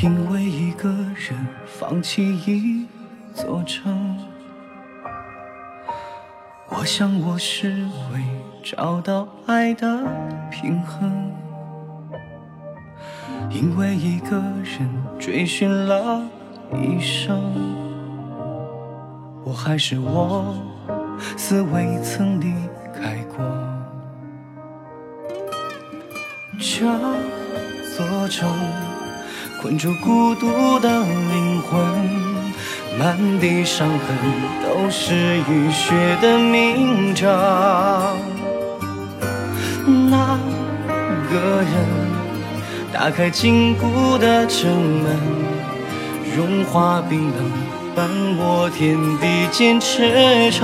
因为一个人放弃一座城，我想我是为找到爱的平衡。因为一个人追寻了一生，我还是我，似未曾离开过这座城。困住孤独的灵魂，满地伤痕都是浴血的铭章。那个人打开紧固的城门，融化冰冷，伴我天地间驰骋。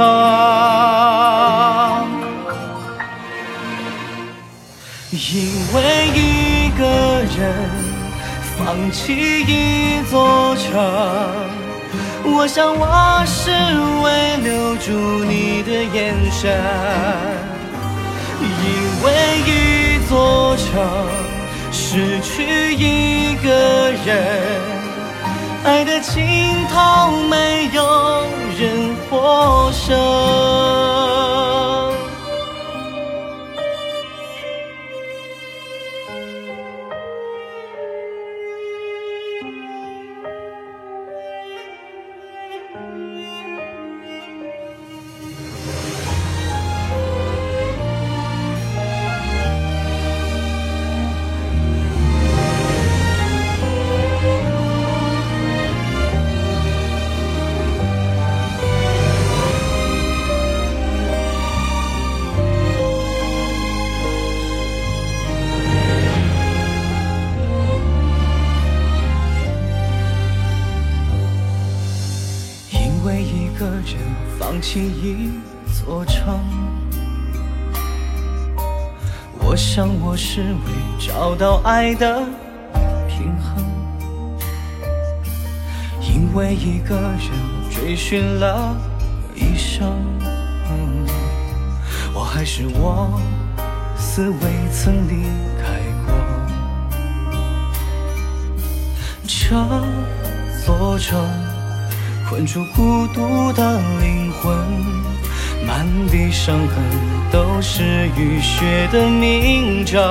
因为一个人。放弃一座城，我想我是为留住你的眼神。因为一座城，失去一个人，爱的尽头没有人获胜。放弃一座城，我想我是为找到爱的平衡。因为一个人追寻了一生，我还是我，似未曾离开过这座城。困住孤独的灵魂，满地伤痕都是雨雪的铭章。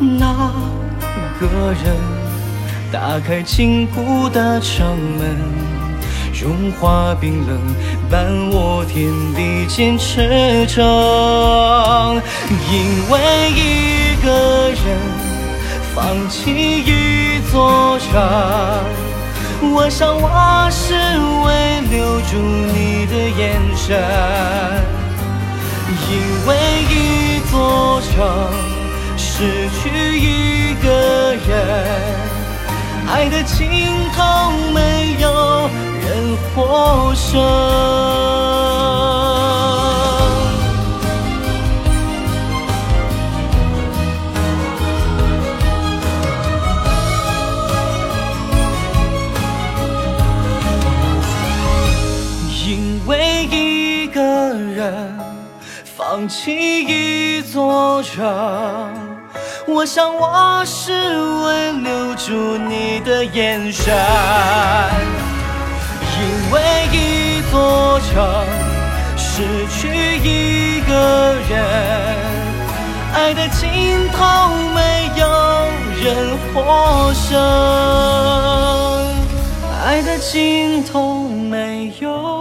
那个人打开禁锢的城门，融化冰冷，伴我天地间驰骋。因为一个人放弃一座城。我想我是为留住你的眼神，因为一座城失去一个人，爱的尽头没有人获胜。放弃一座城，我想我是为留住你的眼神。因为一座城失去一个人，爱的尽头没有人获胜，爱的尽头没有。